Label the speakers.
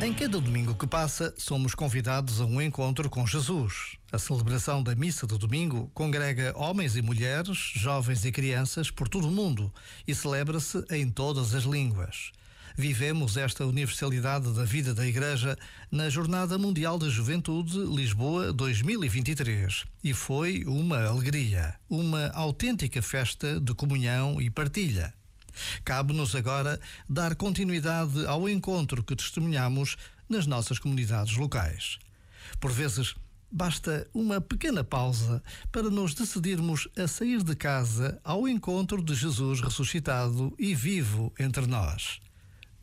Speaker 1: Em cada domingo que passa, somos convidados a um encontro com Jesus. A celebração da missa do domingo congrega homens e mulheres, jovens e crianças por todo o mundo e celebra-se em todas as línguas. Vivemos esta universalidade da vida da Igreja na Jornada Mundial da Juventude Lisboa 2023 e foi uma alegria, uma autêntica festa de comunhão e partilha. Cabe-nos agora dar continuidade ao encontro que testemunhamos nas nossas comunidades locais. Por vezes, basta uma pequena pausa para nos decidirmos a sair de casa ao encontro de Jesus ressuscitado e vivo entre nós.